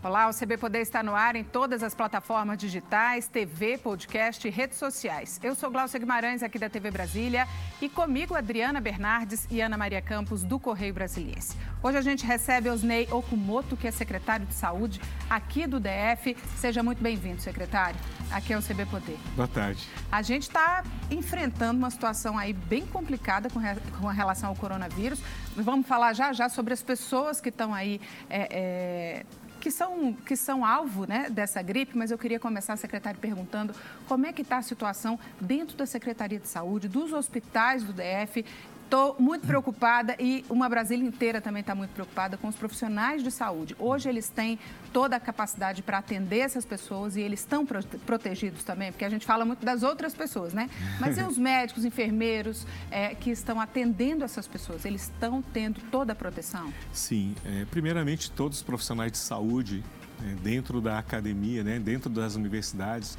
Olá, o CB Poder está no ar em todas as plataformas digitais, TV, podcast e redes sociais. Eu sou Glaucia Guimarães, aqui da TV Brasília, e comigo Adriana Bernardes e Ana Maria Campos, do Correio Brasiliense. Hoje a gente recebe Osnei Okumoto, que é secretário de Saúde aqui do DF. Seja muito bem-vindo, secretário. Aqui é o CB Poder. Boa tarde. A gente está enfrentando uma situação aí bem complicada com, com relação ao coronavírus. Vamos falar já já sobre as pessoas que estão aí... É, é que são, que são alvo né, dessa gripe, mas eu queria começar, secretário, perguntando como é que está a situação dentro da Secretaria de Saúde, dos hospitais do DF Estou muito preocupada e uma Brasília inteira também está muito preocupada com os profissionais de saúde. Hoje eles têm toda a capacidade para atender essas pessoas e eles estão protegidos também, porque a gente fala muito das outras pessoas, né? Mas e os médicos, enfermeiros é, que estão atendendo essas pessoas? Eles estão tendo toda a proteção? Sim. É, primeiramente, todos os profissionais de saúde é, dentro da academia, né, dentro das universidades,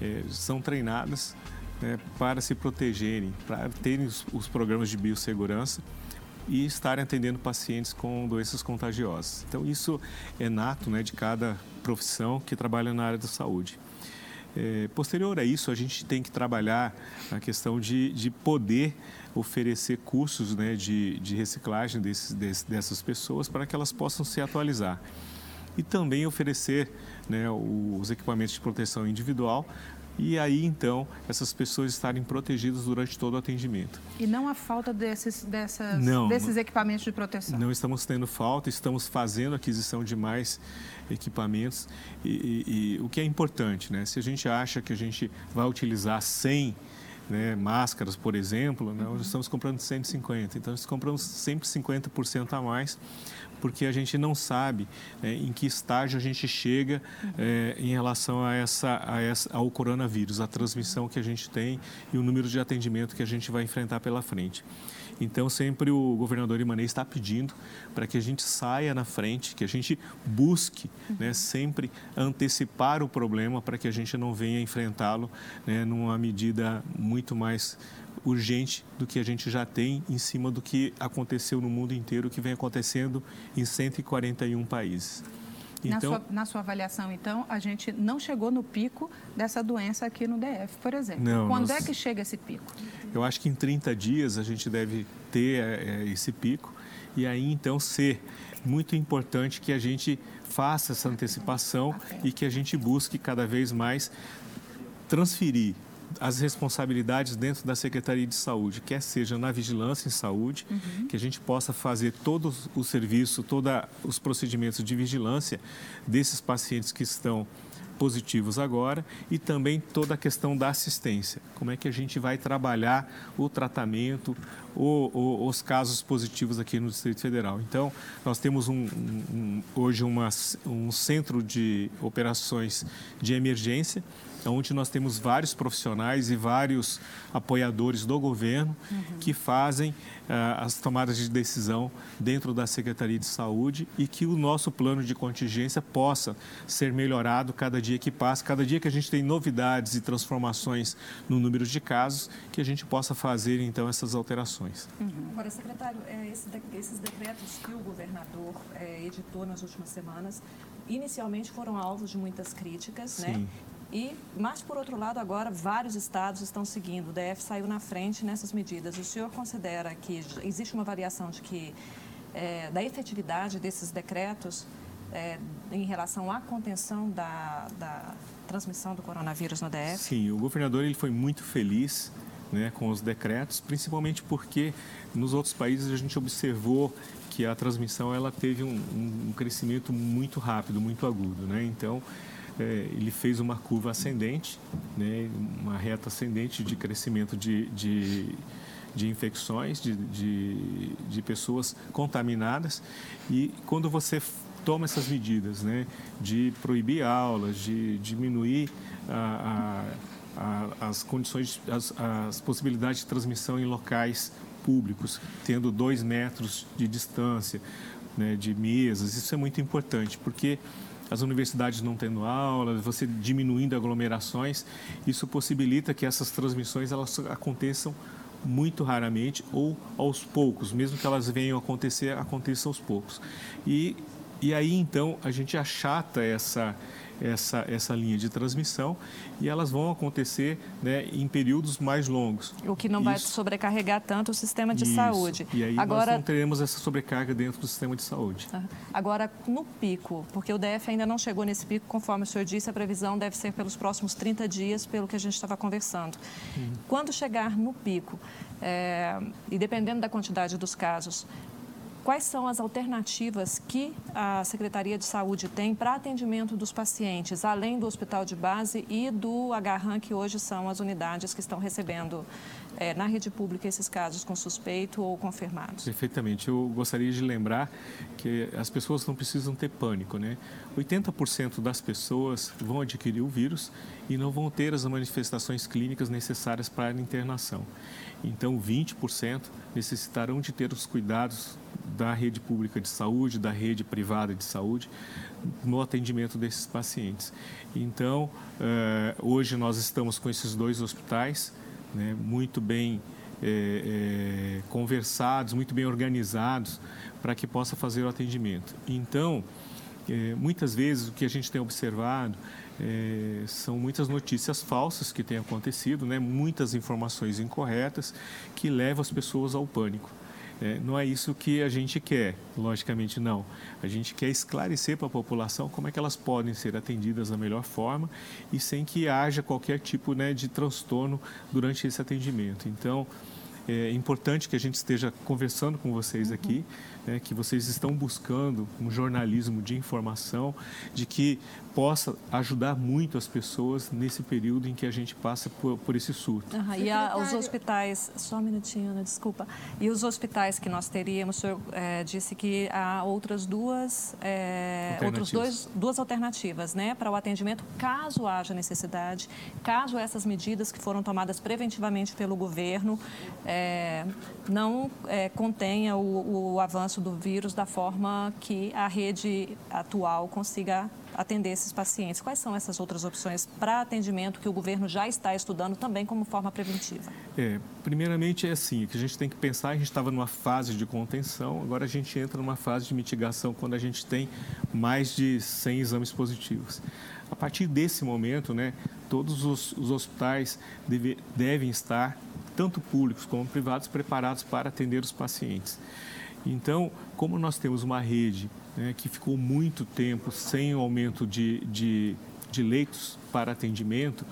é, são treinados né, para se protegerem, para terem os, os programas de biossegurança e estarem atendendo pacientes com doenças contagiosas. Então, isso é nato né, de cada profissão que trabalha na área da saúde. É, posterior a isso, a gente tem que trabalhar a questão de, de poder oferecer cursos né, de, de reciclagem desses, dessas pessoas para que elas possam se atualizar. E também oferecer né, os equipamentos de proteção individual e aí então essas pessoas estarem protegidas durante todo o atendimento. E não a falta desses, dessas, não, desses equipamentos de proteção? Não estamos tendo falta, estamos fazendo aquisição de mais equipamentos e, e, e o que é importante, né? Se a gente acha que a gente vai utilizar 100 né, máscaras, por exemplo, né, nós estamos comprando 150, então nós compramos sempre 50% a mais porque a gente não sabe é, em que estágio a gente chega é, em relação a essa, a essa, ao coronavírus, a transmissão que a gente tem e o número de atendimento que a gente vai enfrentar pela frente. Então, sempre o governador Imanei está pedindo para que a gente saia na frente, que a gente busque né, sempre antecipar o problema para que a gente não venha enfrentá-lo né, numa medida muito mais urgente do que a gente já tem em cima do que aconteceu no mundo inteiro, que vem acontecendo em 141 países. Então, na, sua, na sua avaliação, então, a gente não chegou no pico dessa doença aqui no DF, por exemplo. Não, Quando nós, é que chega esse pico? Eu acho que em 30 dias a gente deve ter é, esse pico e aí então ser muito importante que a gente faça essa antecipação e que a gente busque cada vez mais transferir as responsabilidades dentro da Secretaria de Saúde, quer seja na vigilância em saúde, uhum. que a gente possa fazer todo o serviço, todos os procedimentos de vigilância desses pacientes que estão positivos agora e também toda a questão da assistência. Como é que a gente vai trabalhar o tratamento, o, o, os casos positivos aqui no Distrito Federal. Então, nós temos um, um, hoje uma, um centro de operações de emergência onde nós temos vários profissionais e vários apoiadores do governo uhum. que fazem uh, as tomadas de decisão dentro da Secretaria de Saúde e que o nosso plano de contingência possa ser melhorado cada dia que passa, cada dia que a gente tem novidades e transformações no número de casos, que a gente possa fazer então essas alterações. Uhum. Agora, secretário, é, esses decretos que o governador é, editou nas últimas semanas, inicialmente foram alvos de muitas críticas, né? Sim. né? E, mas, por outro lado, agora vários estados estão seguindo. O DF saiu na frente nessas medidas. O senhor considera que existe uma variação de que, é, da efetividade desses decretos é, em relação à contenção da, da transmissão do coronavírus no DF? Sim, o governador ele foi muito feliz né, com os decretos, principalmente porque nos outros países a gente observou que a transmissão ela teve um, um crescimento muito rápido, muito agudo. Né? Então, é, ele fez uma curva ascendente, né, uma reta ascendente de crescimento de, de, de infecções, de, de, de, pessoas contaminadas. E quando você toma essas medidas né, de proibir aulas, de diminuir a, a, a, as condições, as, as possibilidades de transmissão em locais públicos, tendo dois metros de distância, né, de mesas, isso é muito importante, porque as universidades não tendo aula, você diminuindo aglomerações, isso possibilita que essas transmissões elas aconteçam muito raramente ou aos poucos, mesmo que elas venham acontecer, aconteça aos poucos. E e aí então a gente achata essa essa, essa linha de transmissão e elas vão acontecer né, em períodos mais longos. O que não Isso. vai sobrecarregar tanto o sistema de Isso. saúde. E aí Agora... nós não teremos essa sobrecarga dentro do sistema de saúde. Agora, no pico, porque o DF ainda não chegou nesse pico, conforme o senhor disse, a previsão deve ser pelos próximos 30 dias, pelo que a gente estava conversando. Uhum. Quando chegar no pico, é, e dependendo da quantidade dos casos, Quais são as alternativas que a Secretaria de Saúde tem para atendimento dos pacientes, além do hospital de base e do Agarran, que hoje são as unidades que estão recebendo é, na rede pública esses casos com suspeito ou confirmados? Perfeitamente. Eu gostaria de lembrar que as pessoas não precisam ter pânico, né? 80% das pessoas vão adquirir o vírus e não vão ter as manifestações clínicas necessárias para a internação. Então, 20% necessitarão de ter os cuidados da rede pública de saúde, da rede privada de saúde, no atendimento desses pacientes. Então, eh, hoje nós estamos com esses dois hospitais né, muito bem é, é, conversados, muito bem organizados para que possa fazer o atendimento. Então, é, muitas vezes o que a gente tem observado são muitas notícias falsas que têm acontecido, né? muitas informações incorretas que levam as pessoas ao pânico. É, não é isso que a gente quer, logicamente não. A gente quer esclarecer para a população como é que elas podem ser atendidas da melhor forma e sem que haja qualquer tipo né, de transtorno durante esse atendimento. Então, é importante que a gente esteja conversando com vocês uhum. aqui, né, que vocês estão buscando um jornalismo de informação, de que possa ajudar muito as pessoas nesse período em que a gente passa por, por esse surto. Uhum, e a, os hospitais, só um minutinho, Ana, desculpa. E os hospitais que nós teríamos, o senhor é, disse que há outras duas, é, outros dois, duas alternativas né, para o atendimento, caso haja necessidade, caso essas medidas que foram tomadas preventivamente pelo governo é, não é, contenha o, o avanço do vírus da forma que a rede atual consiga atender esses pacientes. Quais são essas outras opções para atendimento que o governo já está estudando também como forma preventiva? É, primeiramente é assim, que a gente tem que pensar, a gente estava numa fase de contenção, agora a gente entra numa fase de mitigação quando a gente tem mais de 100 exames positivos. A partir desse momento, né, todos os, os hospitais deve, devem estar, tanto públicos como privados, preparados para atender os pacientes. Então, como nós temos uma rede né, que ficou muito tempo sem o aumento de, de, de leitos para atendimento,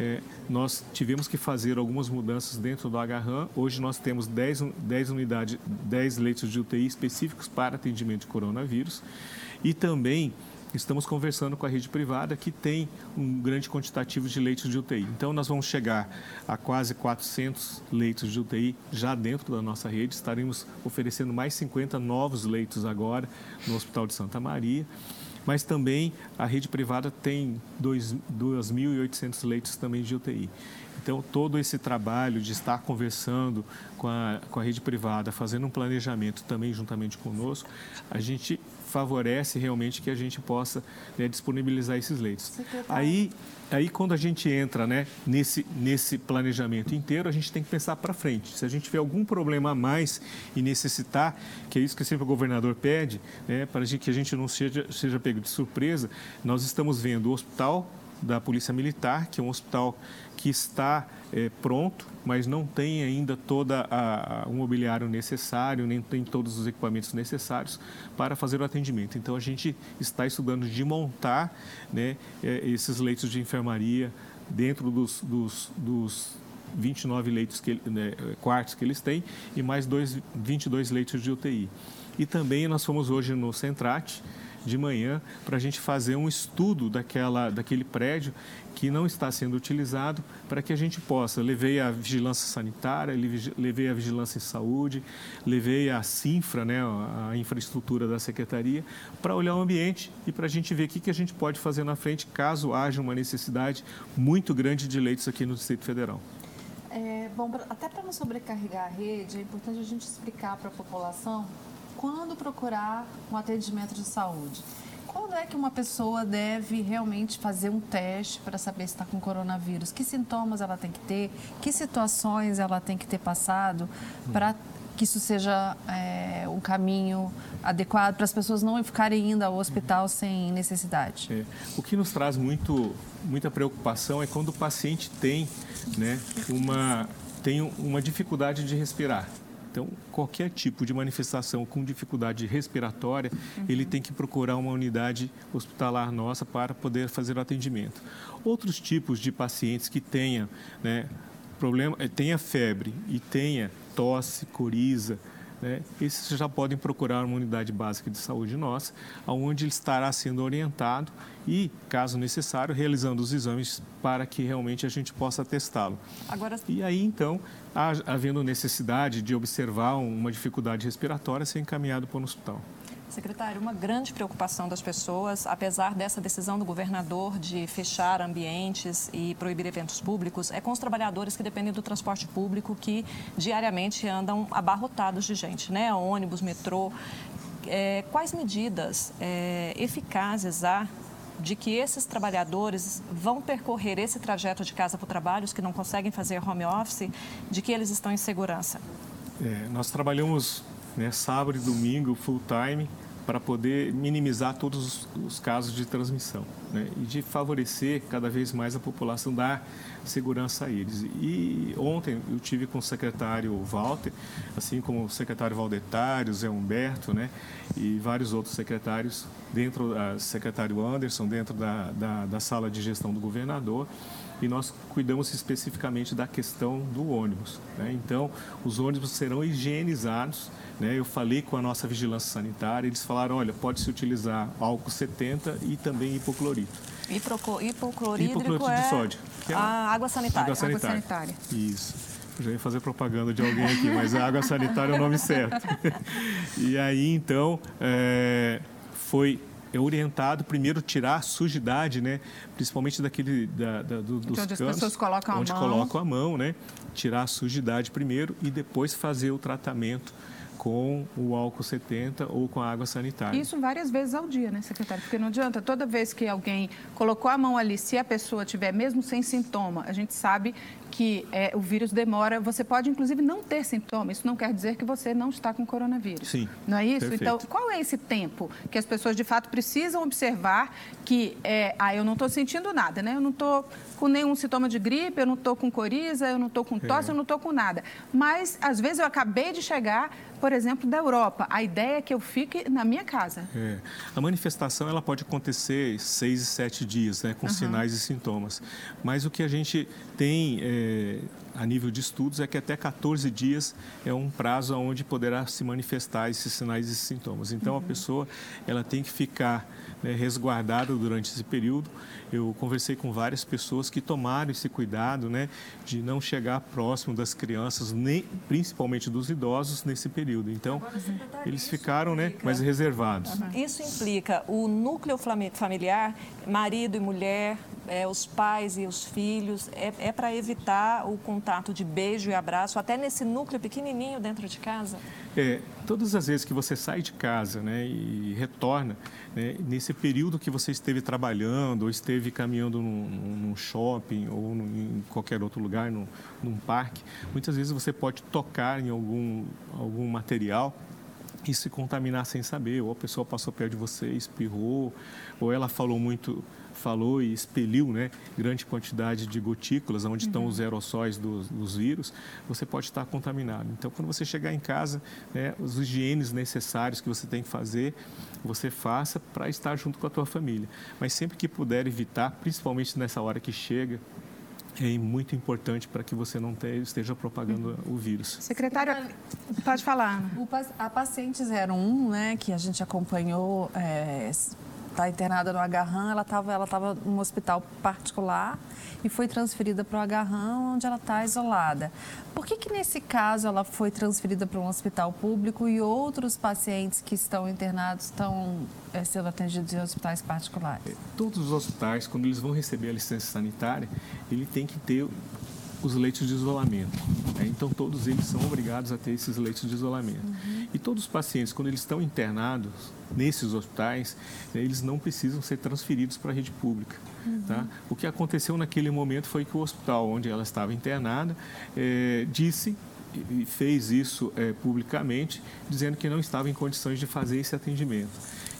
é, nós tivemos que fazer algumas mudanças dentro do Agarram. Hoje nós temos 10, 10 unidades, 10 leitos de UTI específicos para atendimento de coronavírus e também estamos conversando com a rede privada que tem um grande quantitativo de leitos de UTI. Então, nós vamos chegar a quase 400 leitos de UTI já dentro da nossa rede. Estaremos oferecendo mais 50 novos leitos agora no Hospital de Santa Maria. Mas também a rede privada tem 2.800 leitos também de UTI. Então, todo esse trabalho de estar conversando com a, com a rede privada, fazendo um planejamento também juntamente conosco, a gente favorece realmente que a gente possa né, disponibilizar esses leitos. Aí, aí, quando a gente entra né, nesse, nesse planejamento inteiro, a gente tem que pensar para frente. Se a gente tiver algum problema a mais e necessitar, que é isso que sempre o governador pede, né, para que a gente não seja, seja pego de surpresa, nós estamos vendo o hospital da Polícia Militar, que é um hospital que está é, pronto, mas não tem ainda todo o mobiliário necessário, nem tem todos os equipamentos necessários para fazer o atendimento. Então, a gente está estudando de montar né, é, esses leitos de enfermaria dentro dos, dos, dos 29 leitos que, né, quartos que eles têm e mais dois, 22 leitos de UTI. E também nós fomos hoje no Centrate, de manhã para a gente fazer um estudo daquela, daquele prédio que não está sendo utilizado para que a gente possa. Levei a vigilância sanitária, levei a vigilância em saúde, levei a CINFRA, né, a infraestrutura da secretaria, para olhar o ambiente e para a gente ver o que, que a gente pode fazer na frente caso haja uma necessidade muito grande de leitos aqui no Distrito Federal. É, bom, até para não sobrecarregar a rede, é importante a gente explicar para a população quando procurar um atendimento de saúde. Quando é que uma pessoa deve realmente fazer um teste para saber se está com coronavírus? Que sintomas ela tem que ter? Que situações ela tem que ter passado para que isso seja é, um caminho adequado para as pessoas não ficarem indo ao hospital sem necessidade. É. O que nos traz muito, muita preocupação é quando o paciente tem, né, uma, tem uma dificuldade de respirar. Então, qualquer tipo de manifestação com dificuldade respiratória, uhum. ele tem que procurar uma unidade hospitalar nossa para poder fazer o atendimento. Outros tipos de pacientes que tenham né, problema, eh, tenha febre e tenha tosse, coriza, né, esses já podem procurar uma unidade básica de saúde nossa, onde ele estará sendo orientado e, caso necessário, realizando os exames para que realmente a gente possa testá-lo. Agora... E aí, então, havendo necessidade de observar uma dificuldade respiratória, ser encaminhado para o hospital. Secretário, uma grande preocupação das pessoas, apesar dessa decisão do governador de fechar ambientes e proibir eventos públicos, é com os trabalhadores que dependem do transporte público que diariamente andam abarrotados de gente, né? Ônibus, metrô. É, quais medidas é, eficazes há de que esses trabalhadores vão percorrer esse trajeto de casa para o trabalho, os que não conseguem fazer home office, de que eles estão em segurança? É, nós trabalhamos né, sábado e domingo full time para poder minimizar todos os, casos de transmissão né? e de favorecer cada vez mais a população, dar segurança a eles. E ontem eu tive com o secretário Walter, assim como o secretário Valdetário, Zé Humberto, né? e vários outros secretários, dentro do secretário Anderson, dentro da, da, da sala de gestão do governador, e nós cuidamos especificamente da questão do ônibus. Né? Então, os ônibus serão higienizados né? Eu falei com a nossa vigilância sanitária, eles falaram, olha, pode-se utilizar álcool 70 e também hipoclorito. hipoclorídrico, hipoclorito é de sódio. É a água sanitária. Água sanitária. Água sanitária. Isso. Eu já ia fazer propaganda de alguém aqui, mas a água sanitária é o nome certo. e aí, então, é, foi orientado primeiro tirar a sujidade, né? Principalmente daquele da, da, do, dos onde canos, as pessoas colocam onde a mão. colocam a mão, né? Tirar a sujidade primeiro e depois fazer o tratamento com o álcool 70 ou com a água sanitária. Isso várias vezes ao dia, né, secretário? Porque não adianta, toda vez que alguém colocou a mão ali, se a pessoa tiver mesmo sem sintoma, a gente sabe que é, o vírus demora, você pode inclusive não ter sintoma, isso não quer dizer que você não está com coronavírus. Sim. Não é isso? Perfeito. Então, qual é esse tempo que as pessoas de fato precisam observar que, é, ah, eu não estou sentindo nada, né? Eu não estou com nenhum sintoma de gripe, eu não estou com coriza, eu não estou com tosse, é. eu não estou com nada. Mas, às vezes, eu acabei de chegar, por exemplo, da Europa. A ideia é que eu fique na minha casa. É. A manifestação ela pode acontecer seis e sete dias, né, com uhum. sinais e sintomas. Mas o que a gente tem é, a nível de estudos é que até 14 dias é um prazo onde poderá se manifestar esses sinais e sintomas. Então, uhum. a pessoa ela tem que ficar né, resguardada durante esse período. Eu conversei com várias pessoas que tomaram esse cuidado né, de não chegar próximo das crianças, nem, principalmente dos idosos, nesse período. Então, Agora, eles ficaram né, mais reservados. Uhum. Isso implica o núcleo familiar, marido e mulher, é, os pais e os filhos, é, é para evitar o contato de beijo e abraço, até nesse núcleo pequenininho dentro de casa? É, todas as vezes que você sai de casa né, e retorna, né, nesse período que você esteve trabalhando ou esteve caminhando num, num shopping ou num, em qualquer outro lugar, num, num parque, muitas vezes você pode tocar em algum, algum material e se contaminar sem saber, ou a pessoa passou perto de você, espirrou, ou ela falou muito falou e expeliu né, grande quantidade de gotículas, onde uhum. estão os aerossóis dos, dos, vírus, você pode estar contaminado. Então, quando você chegar em casa, né, os higienes necessários que você tem que fazer, você faça para estar junto com a tua família. Mas sempre que puder evitar, principalmente nessa hora que chega, é muito importante para que você não esteja propagando o vírus. Secretária, pode falar. a paciente 01, né, que a gente acompanhou é, está internada no Agarram, ela estava ela tava num hospital particular e foi transferida para o Agarram, onde ela está isolada. Por que, que nesse caso ela foi transferida para um hospital público e outros pacientes que estão internados estão é, sendo atendidos em hospitais particulares? Todos os hospitais, quando eles vão receber a licença sanitária, ele tem que ter os leitos de isolamento. Né? Então, todos eles são obrigados a ter esses leitos de isolamento. Uhum. E todos os pacientes, quando eles estão internados nesses hospitais, né, eles não precisam ser transferidos para a rede pública. Uhum. Tá? O que aconteceu naquele momento foi que o hospital onde ela estava internada é, disse e fez isso é, publicamente, dizendo que não estava em condições de fazer esse atendimento.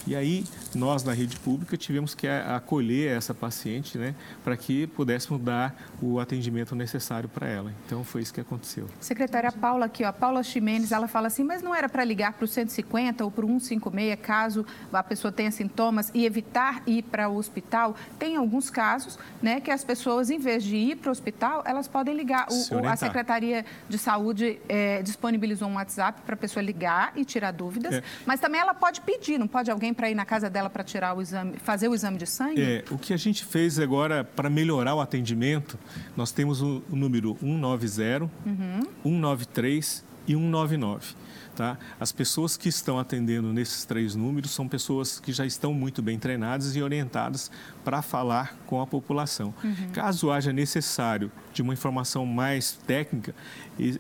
E aí, nós na rede pública tivemos que acolher essa paciente, né, para que pudéssemos dar o atendimento necessário para ela. Então, foi isso que aconteceu. Secretária Paula aqui, ó, a Paula Ximenes, ela fala assim, mas não era para ligar para o 150 ou para o 156, caso a pessoa tenha sintomas e evitar ir para o hospital? Tem alguns casos, né, que as pessoas, em vez de ir para o hospital, elas podem ligar. O, a Secretaria de Saúde é, disponibilizou um WhatsApp para a pessoa ligar e tirar dúvidas, é. mas também ela pode pedir, não pode alguém para ir na casa dela para tirar o exame, fazer o exame de sangue? É, o que a gente fez agora para melhorar o atendimento, nós temos o, o número 190, uhum. 193 e 199. Tá? As pessoas que estão atendendo nesses três números são pessoas que já estão muito bem treinadas e orientadas para falar com a população. Uhum. Caso haja necessário de uma informação mais técnica,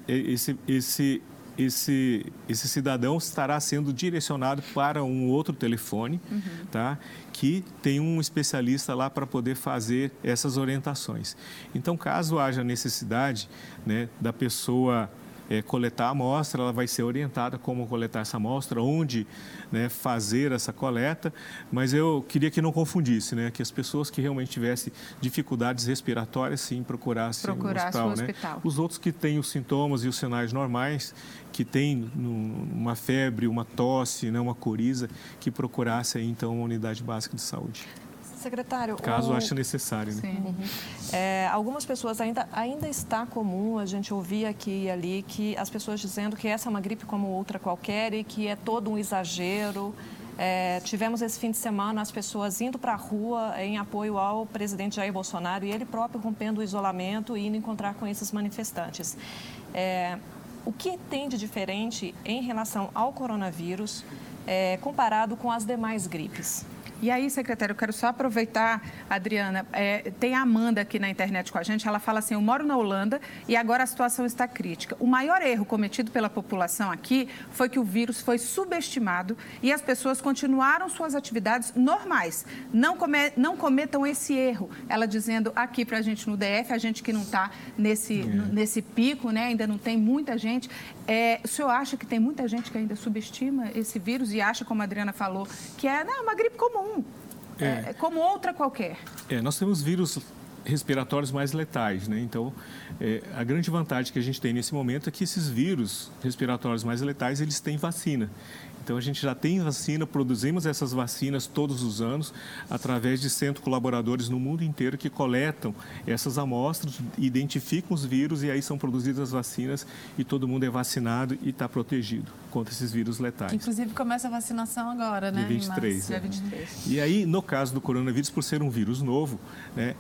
esse, esse, esse, esse cidadão estará sendo direcionado para um outro telefone, uhum. tá? que tem um especialista lá para poder fazer essas orientações. Então, caso haja necessidade né, da pessoa é, coletar a amostra, ela vai ser orientada como coletar essa amostra, onde né, fazer essa coleta, mas eu queria que não confundisse, né, que as pessoas que realmente tivessem dificuldades respiratórias, sim, procurassem Procurasse o hospital. O hospital. Né? Os outros que têm os sintomas e os sinais normais, que têm uma febre, uma tosse, né, uma coriza, que procurasse aí, então uma unidade básica de saúde. Secretário, caso o... ache necessário. Né? Uhum. É, algumas pessoas ainda ainda está comum a gente ouvir aqui e ali que as pessoas dizendo que essa é uma gripe como outra qualquer e que é todo um exagero. É, tivemos esse fim de semana as pessoas indo para a rua em apoio ao presidente Jair Bolsonaro e ele próprio rompendo o isolamento e indo encontrar com esses manifestantes. É, o que tem de diferente em relação ao coronavírus é, comparado com as demais gripes? E aí, secretário, eu quero só aproveitar, Adriana, é, tem a Amanda aqui na internet com a gente, ela fala assim, eu moro na Holanda e agora a situação está crítica. O maior erro cometido pela população aqui foi que o vírus foi subestimado e as pessoas continuaram suas atividades normais. Não, come, não cometam esse erro. Ela dizendo aqui para a gente no DF, a gente que não está nesse, é. nesse pico, né, ainda não tem muita gente. É, o senhor acha que tem muita gente que ainda subestima esse vírus e acha, como a Adriana falou, que é não, uma gripe comum, é. é como outra qualquer? É, nós temos vírus respiratórios mais letais, né? Então, é, a grande vantagem que a gente tem nesse momento é que esses vírus respiratórios mais letais, eles têm vacina. Então, a gente já tem vacina, produzimos essas vacinas todos os anos, através de 100 colaboradores no mundo inteiro que coletam essas amostras, identificam os vírus e aí são produzidas as vacinas e todo mundo é vacinado e está protegido contra esses vírus letais. Inclusive, começa a vacinação agora, né? Dia 23. É. 23. E aí, no caso do coronavírus, por ser um vírus novo, né,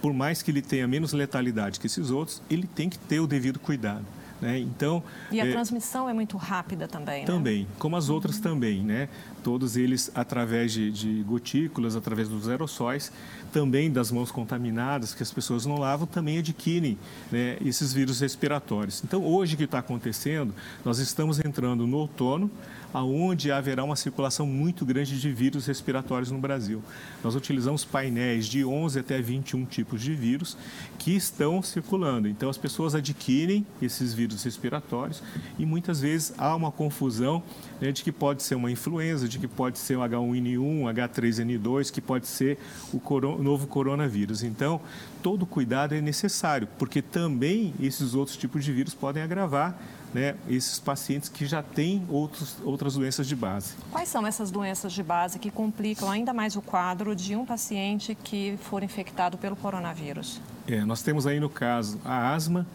por mais que ele tenha menos letalidade que esses outros, ele tem que ter o devido cuidado. Né? Então, e a é, transmissão é muito rápida também, né? Também, como as outras uhum. também, né? Todos eles através de, de, gotículas, através dos aerossóis, também das mãos contaminadas que as pessoas não lavam, também adquirem né, esses vírus respiratórios. Então, hoje o que está acontecendo, nós estamos entrando no outono, aonde haverá uma circulação muito grande de vírus respiratórios no Brasil. Nós utilizamos painéis de 11 até 21 tipos de vírus que estão circulando. Então, as pessoas adquirem esses vírus respiratórios e muitas vezes há uma confusão né, de que pode ser uma influenza, de que pode ser o H1N1, H3N2, que pode ser o novo coronavírus. Então, todo cuidado é necessário, porque também esses outros tipos de vírus podem agravar né, esses pacientes que já têm outros, outras doenças de base. Quais são essas doenças de base que complicam ainda mais o quadro de um paciente que for infectado pelo coronavírus? É, nós temos aí no caso a asma,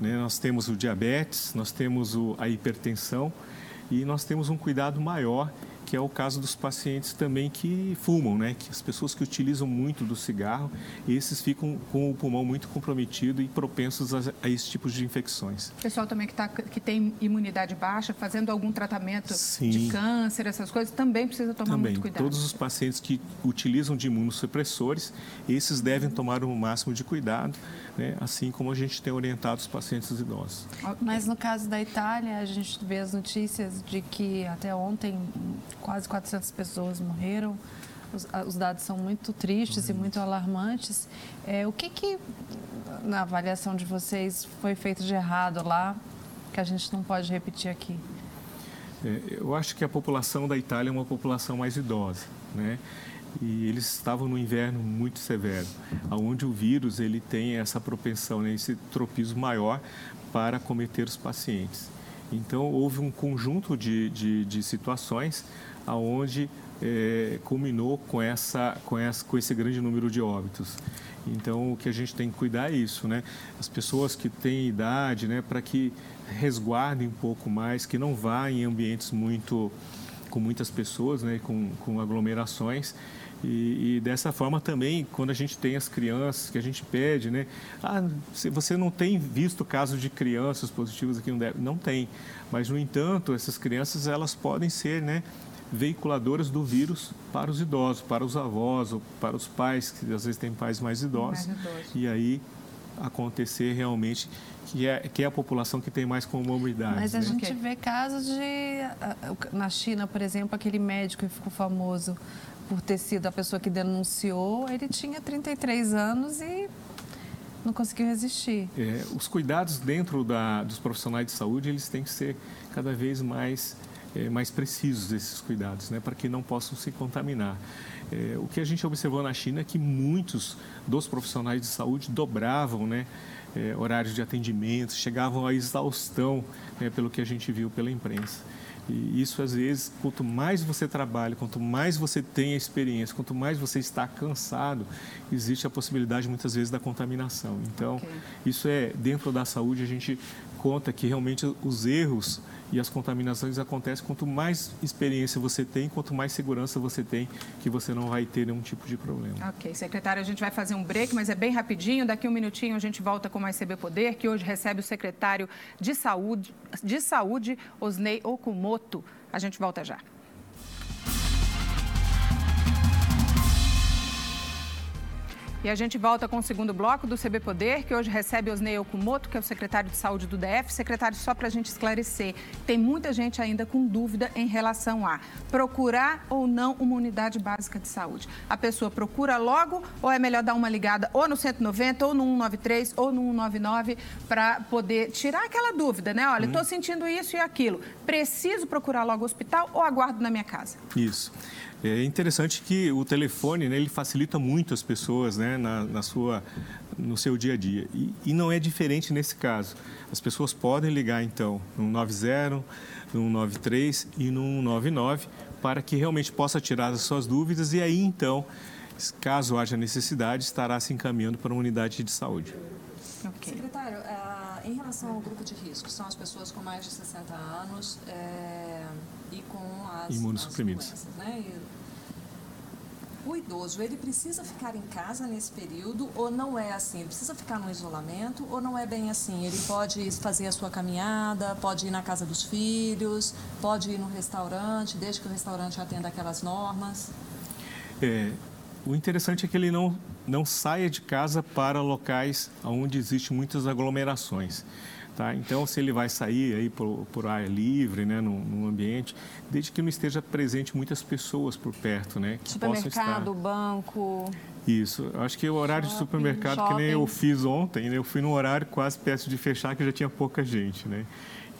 né, nós temos o diabetes, nós temos o, a hipertensão e nós temos um cuidado maior que é o caso dos pacientes também que fumam, né? Que as pessoas que utilizam muito do cigarro, esses ficam com o pulmão muito comprometido e propensos a, a esse tipo de infecções. Pessoal também que, tá, que tem imunidade baixa, fazendo algum tratamento Sim. de câncer, essas coisas, também precisa tomar também. muito cuidado. Todos os pacientes que utilizam de imunossupressores, esses devem tomar o máximo de cuidado, né? assim como a gente tem orientado os pacientes idosos. Mas no caso da Itália, a gente vê as notícias de que até ontem quase 400 pessoas morreram. Os, os dados são muito tristes e muito alarmantes. É, o que, que, na avaliação de vocês, foi feito de errado lá que a gente não pode repetir aqui? É, eu acho que a população da Itália é uma população mais idosa, né? E eles estavam no inverno muito severo, onde o vírus ele tem essa propensão, né, esse tropismo maior para cometer os pacientes. Então, houve um conjunto de, de, de situações onde é, culminou com, essa, com, essa, com esse grande número de óbitos. Então, o que a gente tem que cuidar é isso, né? As pessoas que têm idade, né, para que resguardem um pouco mais, que não vá em ambientes muito com muitas pessoas, né, com, com aglomerações e, e, dessa forma também, quando a gente tem as crianças, que a gente pede, né? Ah, você não tem visto casos de crianças positivas aqui no DEP? Não tem. Mas, no entanto, essas crianças, elas podem ser, né? Veiculadoras do vírus para os idosos, para os avós ou para os pais, que às vezes têm pais mais idosos. Mais idosos. E aí acontecer realmente que é, que é a população que tem mais comorbidade. Mas a né? gente vê casos de... Na China, por exemplo, aquele médico que ficou famoso por ter sido a pessoa que denunciou, ele tinha 33 anos e não conseguiu resistir. É, os cuidados dentro da, dos profissionais de saúde, eles têm que ser cada vez mais, é, mais precisos, esses cuidados, né, para que não possam se contaminar. É, o que a gente observou na China é que muitos dos profissionais de saúde dobravam né, é, horários de atendimento, chegavam à exaustão, né, pelo que a gente viu pela imprensa. E isso, às vezes, quanto mais você trabalha, quanto mais você tem a experiência, quanto mais você está cansado, existe a possibilidade, muitas vezes, da contaminação. Então, okay. isso é, dentro da saúde, a gente conta que realmente os erros e as contaminações acontecem quanto mais experiência você tem, quanto mais segurança você tem, que você não vai ter nenhum tipo de problema. Ok, secretário, a gente vai fazer um break, mas é bem rapidinho. Daqui um minutinho a gente volta com mais CB Poder, que hoje recebe o secretário de Saúde, de Saúde Osnei Okumoto. A gente volta já. E a gente volta com o segundo bloco do CB Poder, que hoje recebe Osnei Okumoto, que é o secretário de saúde do DF. Secretário, só para a gente esclarecer, tem muita gente ainda com dúvida em relação a procurar ou não uma unidade básica de saúde. A pessoa procura logo ou é melhor dar uma ligada ou no 190, ou no 193, ou no 199, para poder tirar aquela dúvida, né? Olha, estou hum. sentindo isso e aquilo. Preciso procurar logo o hospital ou aguardo na minha casa? Isso. É interessante que o telefone, né, ele facilita muito as pessoas, né, na, na sua, no seu dia a dia. E, e, não é diferente nesse caso. As pessoas podem ligar, então, no 90, no 93 e no 199 para que realmente possa tirar as suas dúvidas e aí, então, caso haja necessidade, estará se encaminhando para uma unidade de saúde. Okay. Secretário, uh, em relação ao grupo de risco, são as pessoas com mais de 60 anos é, e com as imunossuprimidos. Né? o idoso, ele precisa ficar em casa nesse período ou não é assim? Ele precisa ficar no isolamento ou não é bem assim? Ele pode fazer a sua caminhada, pode ir na casa dos filhos, pode ir no restaurante, desde que o restaurante atenda aquelas normas? É, o interessante é que ele não, não saia de casa para locais onde existem muitas aglomerações. Tá? Então, se ele vai sair aí por, por ar livre, né, no, no, ambiente, desde que não esteja presente muitas pessoas por perto, né? Que supermercado, banco. Isso. Acho que o horário shopping, de supermercado, shopping. que nem eu fiz ontem, né, eu fui num horário quase perto de fechar, que já tinha pouca gente, né?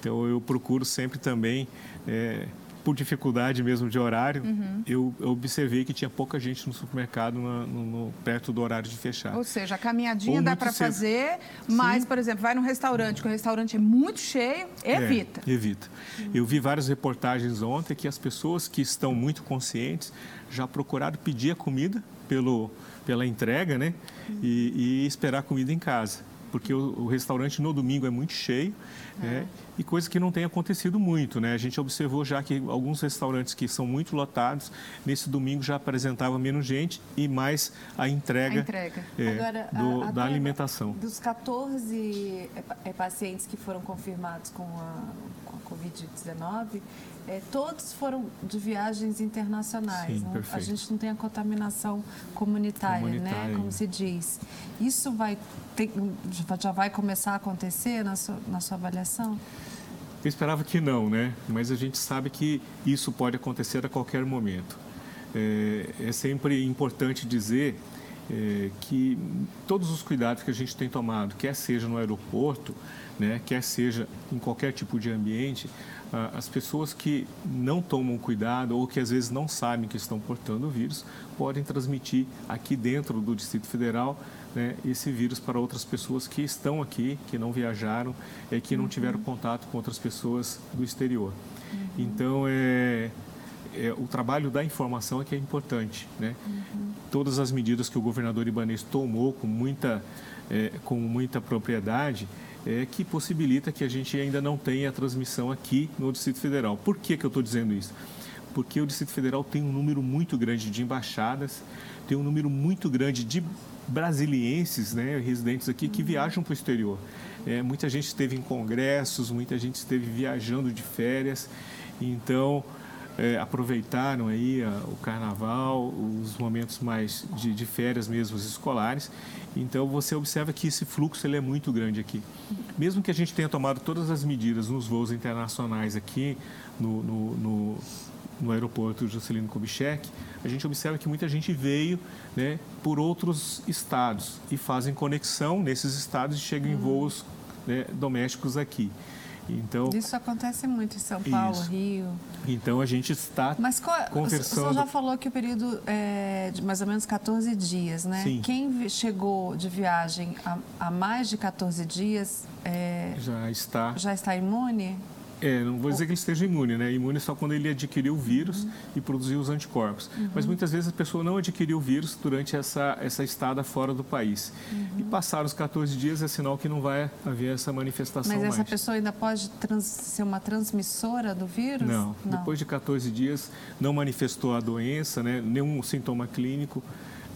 Então, eu procuro sempre também é, por dificuldade mesmo de horário, uhum. eu, eu, observei que tinha pouca gente no supermercado no, no, perto do horário de fechar. Ou seja, a caminhadinha Ou dá para fazer, mas, Sim. por exemplo, vai num restaurante, que o restaurante é muito cheio, evita. É, evita. Uhum. Eu vi várias reportagens ontem que as pessoas que estão muito conscientes já procuraram pedir a comida pelo, pela entrega, né? Uhum. E, e esperar a comida em casa porque o, o restaurante no domingo é muito cheio, é. né? E coisa que não tem acontecido muito, né? A gente observou já que alguns restaurantes que são muito lotados, nesse domingo já apresentava menos gente e mais a entrega, a entrega. É, Agora, do, a, da alimentação. Dos 14 é, pacientes que foram confirmados com a, com a Covid-19, é, todos foram de viagens internacionais. Sim, não, a gente não tem a contaminação comunitária, né, comunitária, né? Como se diz. Isso vai ter, já vai começar a acontecer na sua, na sua avaliação? Eu esperava que não, né? Mas a gente sabe que isso pode acontecer a qualquer momento. É, é sempre importante dizer é, que todos os cuidados que a gente tem tomado, quer seja no aeroporto, né, quer seja em qualquer tipo de ambiente, as pessoas que não tomam cuidado ou que às vezes não sabem que estão portando o vírus podem transmitir aqui dentro do Distrito Federal né, esse vírus para outras pessoas que estão aqui, que não viajaram e que não tiveram uhum. contato com outras pessoas do exterior. Uhum. Então, é, é, o trabalho da informação é que é importante. Né? Uhum. Todas as medidas que o governador Ibanez tomou com muita, é, com muita propriedade é, que possibilita que a gente ainda não tenha a transmissão aqui no Distrito Federal. Por que, que eu estou dizendo isso? Porque o Distrito Federal tem um número muito grande de embaixadas, tem um número muito grande de brasilienses, né, residentes aqui, que viajam para o exterior. É, muita gente esteve em congressos, muita gente esteve viajando de férias, então é, aproveitaram aí a, o carnaval, os momentos mais de, de, férias mesmo escolares. Então você observa que esse fluxo ele é muito grande aqui. Mesmo que a gente tenha tomado todas as medidas nos voos internacionais aqui no, no, no no aeroporto Juscelino Kubitschek, a gente observa que muita gente veio né, por outros estados e fazem conexão nesses estados e chegam uhum. em voos né, domésticos aqui. Então, isso acontece muito em São Paulo, isso. Rio. Então a gente está Mas qual, conversando. Você já falou que o período é de mais ou menos 14 dias, né? Sim. Quem chegou de viagem há, há mais de 14 dias é, já está já está imune? É, não vou dizer que ele esteja imune, né? Imune só quando ele adquiriu o vírus uhum. e produziu os anticorpos. Uhum. Mas muitas vezes a pessoa não adquiriu o vírus durante essa, essa estada fora do país. Uhum. E passar os 14 dias é sinal que não vai haver essa manifestação Mas essa mais. pessoa ainda pode trans, ser uma transmissora do vírus? Não. não. Depois de 14 dias não manifestou a doença, né? nenhum sintoma clínico,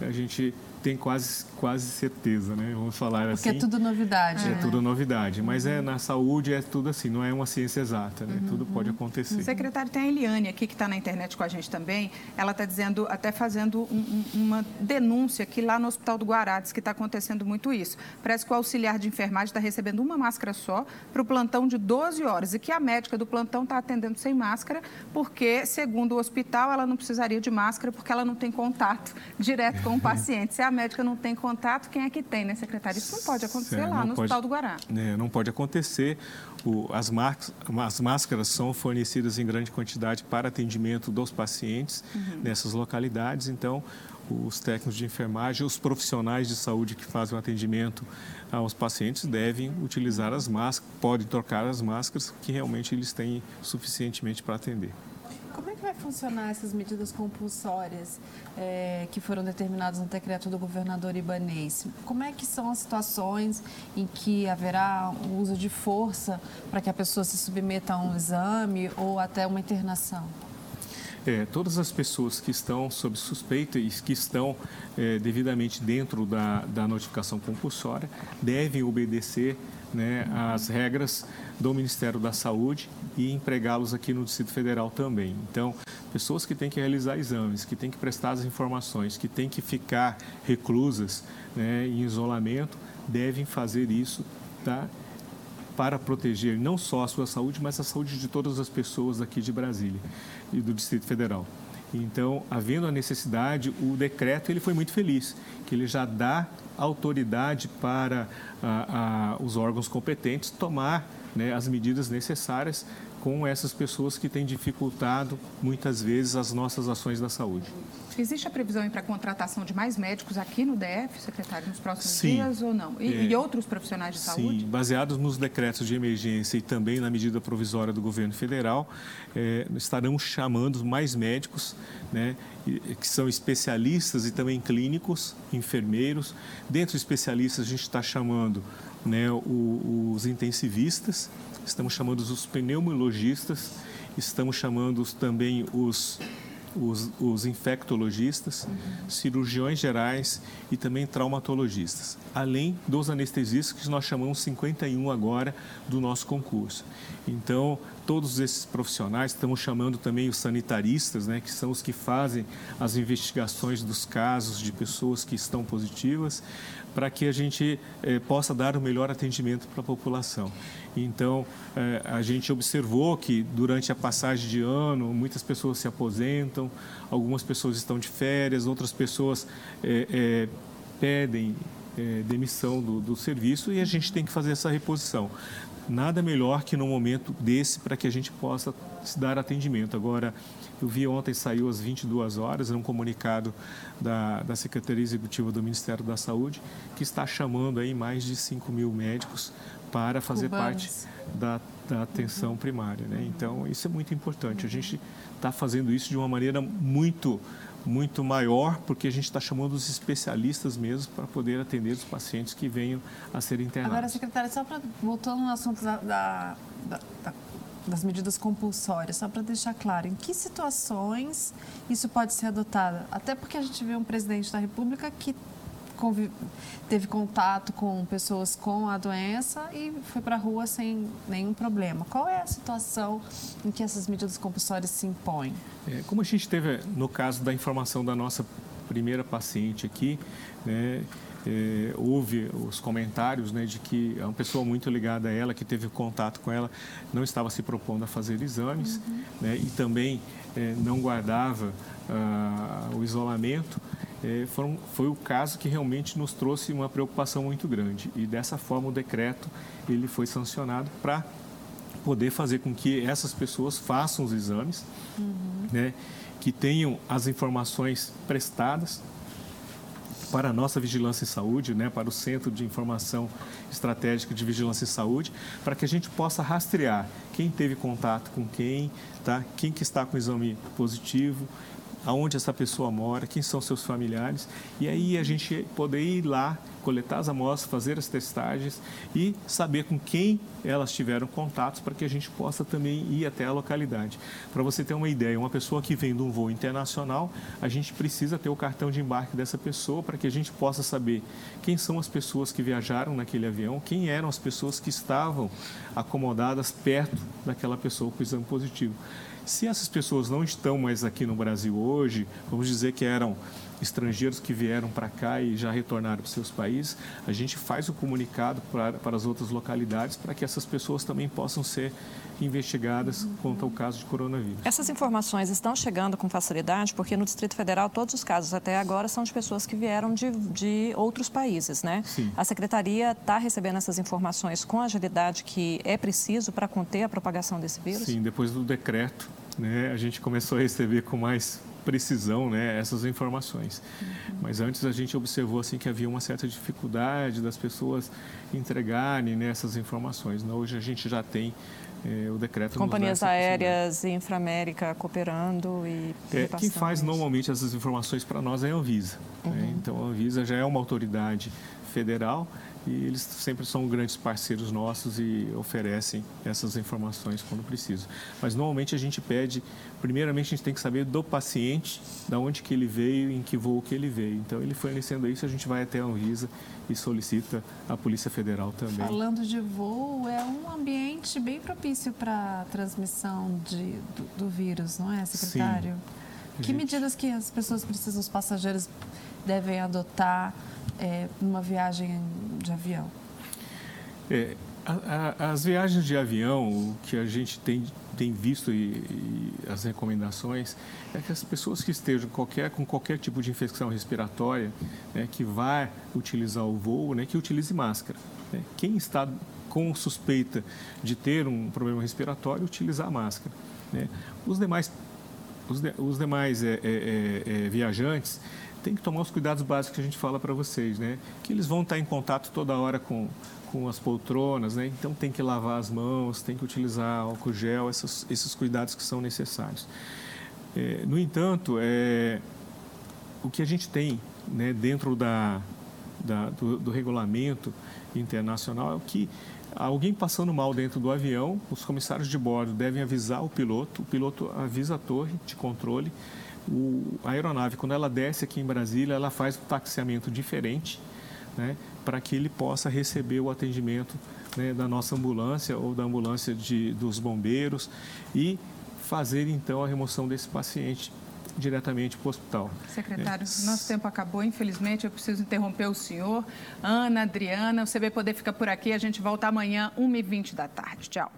a gente tem quase, quase certeza, né? Vamos falar Porque assim. Porque é tudo novidade. É, é tudo novidade. Mas é, na saúde é tudo assim, não é uma ciência exata, né? Uhum. Tudo pode acontecer. Secretário, tem a Eliane aqui, que está na internet com a gente também. Ela está dizendo, até fazendo um, uma denúncia que lá no Hospital do Guará, diz que está acontecendo muito isso. Parece que o auxiliar de enfermagem está recebendo uma máscara só para o plantão de 12 horas e que a médica do plantão está atendendo sem máscara, porque, segundo o hospital, ela não precisaria de máscara porque ela não tem contato direto com o paciente. Se a médica não tem contato, quem é que tem, né, secretário? Isso não pode acontecer é, lá no pode, Hospital do Guará. É, não pode acontecer. O, as, as, máscaras são fornecidas em grande quantidade para atendimento dos pacientes uhum. nessas localidades, então os técnicos de enfermagem, os profissionais de saúde que fazem o atendimento aos pacientes devem utilizar as máscaras, podem trocar as máscaras que realmente eles têm suficientemente para atender. Como é que vai funcionar essas medidas compulsórias é, que foram determinadas no decreto do governador Ibanês? Como é que são as situações em que haverá o uso de força para que a pessoa se submeta a um exame ou até uma internação? É, todas as pessoas que estão sob suspeita e que estão é, devidamente dentro da, da notificação compulsória devem obedecer né, as regras do Ministério da Saúde e empregá-los aqui no Distrito Federal também. Então, pessoas que têm que realizar exames, que têm que prestar as informações, que têm que ficar reclusas né, em isolamento, devem fazer isso tá, para proteger não só a sua saúde, mas a saúde de todas as pessoas aqui de Brasília e do Distrito Federal. Então, havendo a necessidade, o decreto ele foi muito feliz, que ele já dá autoridade para a, a, os órgãos competentes tomar né, as medidas necessárias com essas pessoas que têm dificultado muitas vezes as nossas ações da saúde. Existe a previsão para a contratação de mais médicos aqui no DF, secretário, nos próximos Sim. dias ou não? E, é, e, outros profissionais de saúde? Sim, baseados nos decretos de emergência e também na medida provisória do governo federal, é, estarão chamando mais médicos, né, que são especialistas e também clínicos, enfermeiros. Dentro de especialistas, a gente está chamando né, os intensivistas, estamos chamando os pneumologistas, estamos chamando também os os, os infectologistas, cirurgiões gerais e também traumatologistas, além dos anestesistas que nós chamamos 51 agora do nosso concurso. Então, todos esses profissionais, estamos chamando também os sanitaristas, né, que são os que fazem as investigações dos casos de pessoas que estão positivas, para que a gente eh, possa dar o melhor atendimento para a população. Então, eh, a gente observou que durante a passagem de ano, muitas pessoas se aposentam, algumas pessoas estão de férias, outras pessoas eh, pedem demissão do, do serviço e a gente tem que fazer essa reposição nada melhor que no momento desse para que a gente possa se dar atendimento. Agora, eu vi ontem, saiu às 22 horas, um comunicado da, da Secretaria Executiva do Ministério da Saúde, que está chamando aí mais de 5 mil médicos para fazer parte da, da atenção uhum. primária. Né? Então, isso é muito importante. A gente está fazendo isso de uma maneira muito muito maior, porque a gente está chamando os especialistas mesmo para poder atender os pacientes que venham a ser internados. Agora, secretária, só para voltando no assunto da, da, da, das medidas compulsórias, só para deixar claro, em que situações isso pode ser adotado? Até porque a gente vê um presidente da República que teve contato com pessoas com a doença e foi para a rua sem nenhum problema. Qual é a situação em que essas medidas compulsórias se impõem? É, como a gente teve no caso da informação da nossa primeira paciente aqui, né, é, houve os comentários né, de que uma pessoa muito ligada a ela, que teve contato com ela, não estava se propondo a fazer exames uhum. né, e também é, não guardava ah, o isolamento. É, foram, foi o caso que realmente nos trouxe uma preocupação muito grande e dessa forma o decreto ele foi sancionado para poder fazer com que essas pessoas façam os exames, uhum. né, que tenham as informações prestadas para a nossa vigilância em saúde, né, para o Centro de Informação Estratégica de Vigilância em Saúde, para que a gente possa rastrear quem teve contato com quem, tá? quem que está com exame positivo aonde essa pessoa mora, quem são seus familiares, e aí a gente poder ir lá, coletar as amostras, fazer as testagens e saber com quem elas tiveram contatos para que a gente possa também ir até a localidade. Para você ter uma ideia, uma pessoa que vem de um voo internacional, a gente precisa ter o cartão de embarque dessa pessoa para que a gente possa saber quem são as pessoas que viajaram naquele avião, quem eram as pessoas que estavam acomodadas perto daquela pessoa com exame positivo. Se essas pessoas não estão mais aqui no Brasil hoje, vamos dizer que eram estrangeiros que vieram para cá e já retornaram para seus países, a gente faz o comunicado para, para as outras localidades para que essas pessoas também possam ser investigadas quanto ao caso de coronavírus. Essas informações estão chegando com facilidade porque no Distrito Federal todos os casos até agora são de pessoas que vieram de, de outros países, né? Sim. A Secretaria está recebendo essas informações com a agilidade que é preciso para conter a propagação desse vírus? Sim, depois do decreto, né, a gente começou a receber com mais precisão né, essas informações. Uhum. Mas antes a gente observou assim que havia uma certa dificuldade das pessoas entregarem né, essas informações. Né? Hoje a gente já tem é, o decreto. Companhias aéreas e Inframérica cooperando e. É, quem faz normalmente essas informações para nós é a Anvisa. Né? Uhum. Né? Então a Anvisa já é uma autoridade federal e eles sempre são grandes parceiros nossos e oferecem essas informações quando precisa. Mas normalmente a gente pede, primeiramente a gente tem que saber do paciente, da onde que ele veio, em que voo que ele veio. Então ele fornecendo isso, a gente vai até a Anvisa e solicita a Polícia Federal também. Falando de voo, é um ambiente bem propício para a transmissão de, do, do, vírus, não é, secretário? Sim. Que gente... medidas que as pessoas precisam, os passageiros devem adotar é, numa viagem de avião? É, a, a, as viagens de avião, o que a gente tem, tem visto e, e, as recomendações é que as pessoas que estejam qualquer, com qualquer tipo de infecção respiratória, né, que vai utilizar o voo, né, que utilize máscara. Né? Quem está com suspeita de ter um problema respiratório, utilizar máscara. Né? Os demais, os, de, os demais é, é, é, viajantes tem que tomar os cuidados básicos que a gente fala para vocês, né? Que eles vão estar em contato toda hora com, com as poltronas, né? Então tem que lavar as mãos, tem que utilizar álcool gel, esses, esses cuidados que são necessários. É, no entanto, é, o que a gente tem né, dentro da, da do, do, regulamento internacional, é que alguém passando mal dentro do avião, os comissários de bordo devem avisar o piloto, o piloto avisa a torre de controle, o, a aeronave, quando ela desce aqui em Brasília, ela faz um taxiamento diferente, né, para que ele possa receber o atendimento né, da nossa ambulância ou da ambulância de, dos bombeiros e fazer então a remoção desse paciente diretamente para o hospital. Secretário, é. nosso tempo acabou, infelizmente, eu preciso interromper o senhor. Ana, Adriana, o CB Poder fica por aqui, a gente volta amanhã, 1h20 da tarde. Tchau.